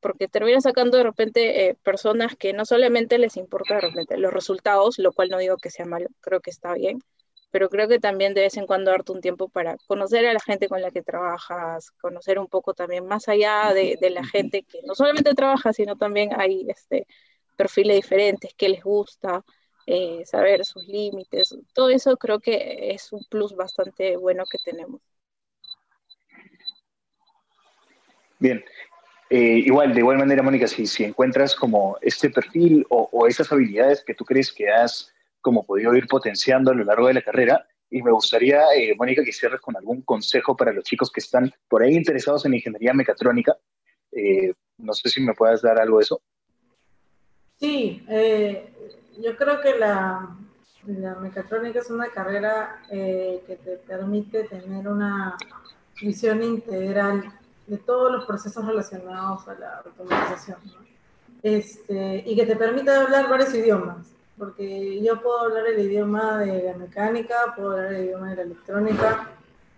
porque terminas sacando de repente eh, personas que no solamente les importa de repente los resultados, lo cual no digo que sea malo, creo que está bien, pero creo que también de vez en cuando darte un tiempo para conocer a la gente con la que trabajas, conocer un poco también más allá de, la gente que no solamente trabaja, sino también hay este, perfiles diferentes, qué les gusta, eh, saber sus límites, todo eso creo que es un plus bastante bueno que tenemos. Bien, eh, igual, de igual manera, Mónica, si, si encuentras como este perfil o, o esas habilidades que tú crees que has como podido ir potenciando a lo largo de la carrera. Y me gustaría, eh, Mónica, que cierres con algún consejo para los chicos que están por ahí interesados en ingeniería mecatrónica. Eh, no sé si me puedas dar algo de eso. Sí, eh, yo creo que la, mecatrónica es una carrera que te permite tener una visión integral de todos los procesos relacionados a la automatización. Este, y que te permite hablar varios idiomas porque yo puedo hablar el idioma de la mecánica, puedo hablar el idioma de la electrónica,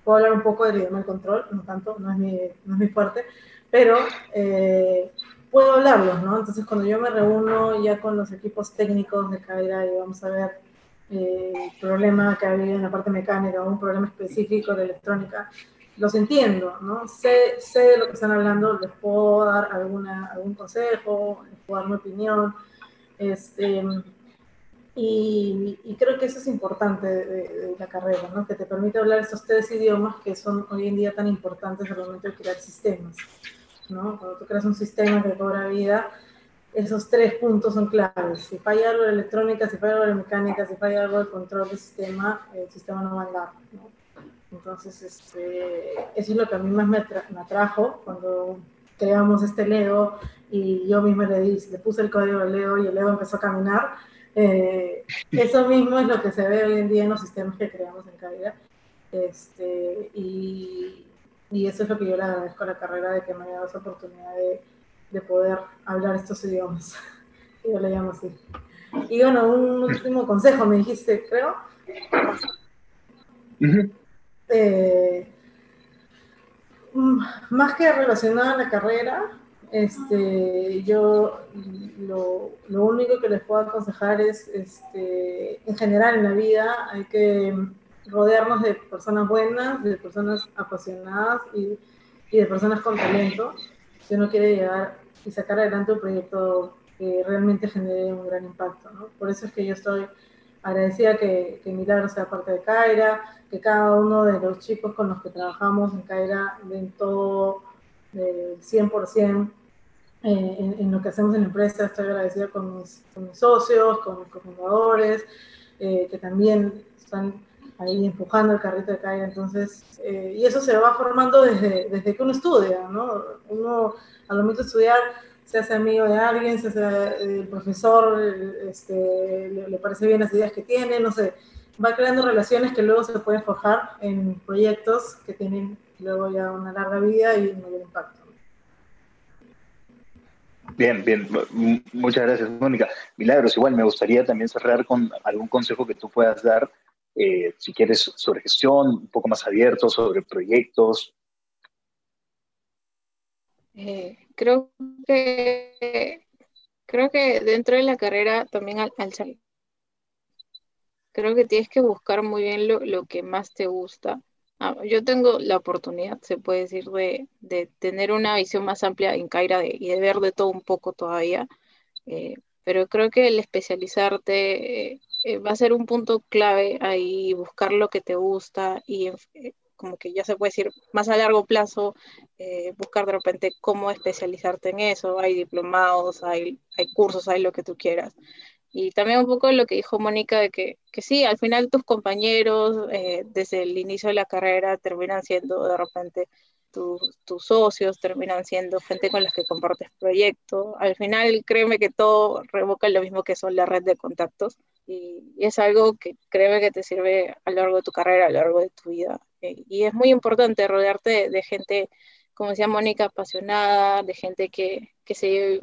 puedo hablar un poco del idioma del control, no tanto, no es mi, no es mi fuerte, pero eh, puedo hablarlos, ¿no? Entonces cuando yo me reúno ya con los equipos técnicos de Caira y vamos a ver eh, el problema que había en la parte mecánica o un problema específico de electrónica, los entiendo, ¿no? Sé, sé de lo que están hablando, les puedo dar alguna, algún consejo, les puedo dar mi opinión, este, y, creo que eso es importante de, la carrera, ¿no? que te permite hablar estos tres idiomas que son hoy en día tan importantes al momento de crear sistemas. ¿no? Cuando tú creas un sistema que cobra vida, esos tres puntos son claves. Si falla algo de electrónica, si falla algo de mecánica, si falla algo de control del sistema, el sistema no va a andar. ¿no? Entonces, este, eso es lo que a mí más me, me atrajo cuando creamos este Lego y yo misma le, di, le puse el código de Lego y el Lego empezó a caminar eh, eso mismo es lo que se ve hoy en día en los sistemas que creamos en Caira. Este, y, y, eso es lo que yo le agradezco a la carrera de que me haya dado esa oportunidad de, de poder hablar estos idiomas. yo le llamo así. Y bueno, un último consejo me dijiste, creo. Eh, más que relacionado a la carrera, este, yo lo, lo, único que les puedo aconsejar es, este, en general en la vida hay que rodearnos de personas buenas, de personas apasionadas y, y de personas con talento si uno quiere llegar y sacar adelante un proyecto que realmente genere un gran impacto. ¿no? Por eso es que yo estoy agradecida que, que Milagro sea parte de Caira, que cada uno de los chicos con los que trabajamos en Caira den todo del 100% eh, en, lo que hacemos en la empresa. Estoy agradecida con mis, socios, con mis cofundadores, eh, que también están ahí empujando el carrito de calle. Entonces, eh, y eso se va formando desde, desde que uno estudia, ¿no? Uno al momento de estudiar se hace amigo de alguien, se hace eh, el profesor, este, le, parece bien las ideas que tiene, no sé, va creando relaciones que luego se pueden forjar en proyectos que tienen luego ya una larga vida y un mayor impacto. Bien, bien. Muchas gracias, Mónica. Milagros, igual me gustaría también cerrar con algún consejo que tú puedas dar, eh, si quieres, sobre gestión, un poco más abierto, sobre proyectos. Eh, creo que creo que dentro de la carrera también al, salir creo que tienes que buscar muy bien lo, que más te gusta. Ah, yo tengo la oportunidad, se puede decir, de, tener una visión más amplia en Caira y de ver de todo un poco todavía, eh, pero creo que el especializarte eh, va a ser un punto clave ahí, buscar lo que te gusta y como que ya se puede decir más a largo plazo, eh, buscar de repente cómo especializarte en eso, hay diplomados, hay, hay cursos, hay lo que tú quieras. Y también un poco lo que dijo Mónica de que, que sí, al final tus compañeros eh, desde el inicio de la carrera terminan siendo de repente tus socios, terminan siendo gente con la que compartes proyectos. Al final, créeme que todo revoca lo mismo que son la red de contactos y, es algo que créeme que te sirve a lo largo de tu carrera, a lo largo de tu vida. Eh, y es muy importante rodearte de, gente, como decía Mónica, apasionada, de gente que, que, se,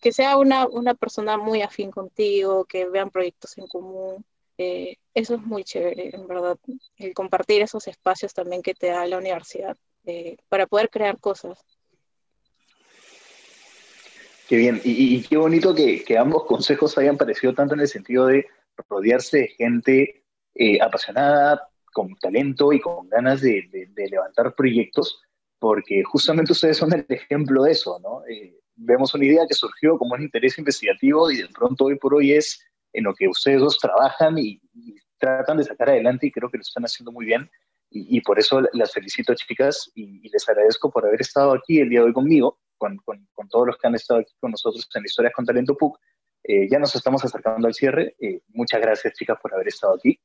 que, sea una, una, persona muy afín contigo, que vean proyectos en común. Eh, eso es muy chévere, en verdad, el compartir esos espacios también que te da la universidad eh, para poder crear cosas. Qué bien, y, qué bonito que, que, ambos consejos hayan parecido tanto en el sentido de rodearse de gente eh, apasionada, con talento y con ganas de, levantar proyectos, porque justamente ustedes son el ejemplo de eso, ¿no? Vemos una idea que surgió como un interés investigativo y de pronto hoy por hoy es en lo que ustedes dos trabajan y, tratan de sacar adelante y creo que lo están haciendo muy bien. Y, por eso las felicito, chicas, y, les agradezco por haber estado aquí el día de hoy conmigo, con, con, con todos los que han estado aquí con nosotros en Historias con Talento PUC. Eh, ya nos estamos acercando al cierre. Eh, muchas gracias, chicas, por haber estado aquí.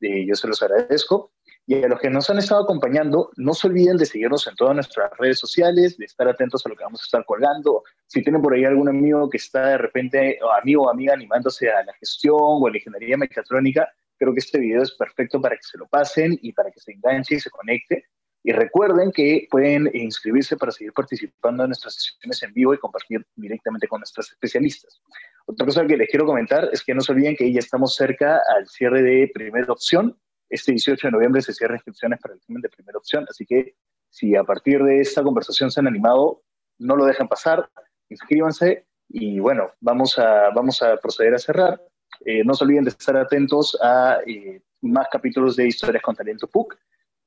Eh, yo se los agradezco. Y a los que nos han estado acompañando, no se olviden de seguirnos en todas nuestras redes sociales, de estar atentos a lo que vamos a estar colgando. Si tienen por ahí algún amigo que está de repente, o amigo o amiga, animándose a la gestión o a la ingeniería mecatrónica, creo que este video es perfecto para que se lo pasen y para que se enganche y se conecte. Y recuerden que pueden inscribirse para seguir participando en nuestras sesiones en vivo y compartir directamente con nuestros especialistas. Otra cosa que les quiero comentar es que no se olviden que ya estamos cerca al cierre de primera opción. Este 18 de noviembre se cierran inscripciones para el examen de primera opción, así que si a partir de esta conversación se han animado, no lo dejen pasar, inscríbanse y bueno, vamos a, vamos a proceder a cerrar. Eh, no se olviden de estar atentos a eh, más capítulos de Historias con Talento PUC.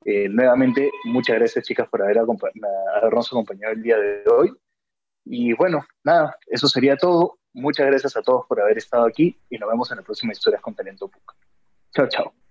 Eh, nuevamente, muchas gracias chicas por haber habernos acompañado el día de hoy. Y bueno, nada, eso sería todo. Muchas gracias a todos por haber estado aquí y nos vemos en la próxima Historias con Talento PUC. Chao, chao.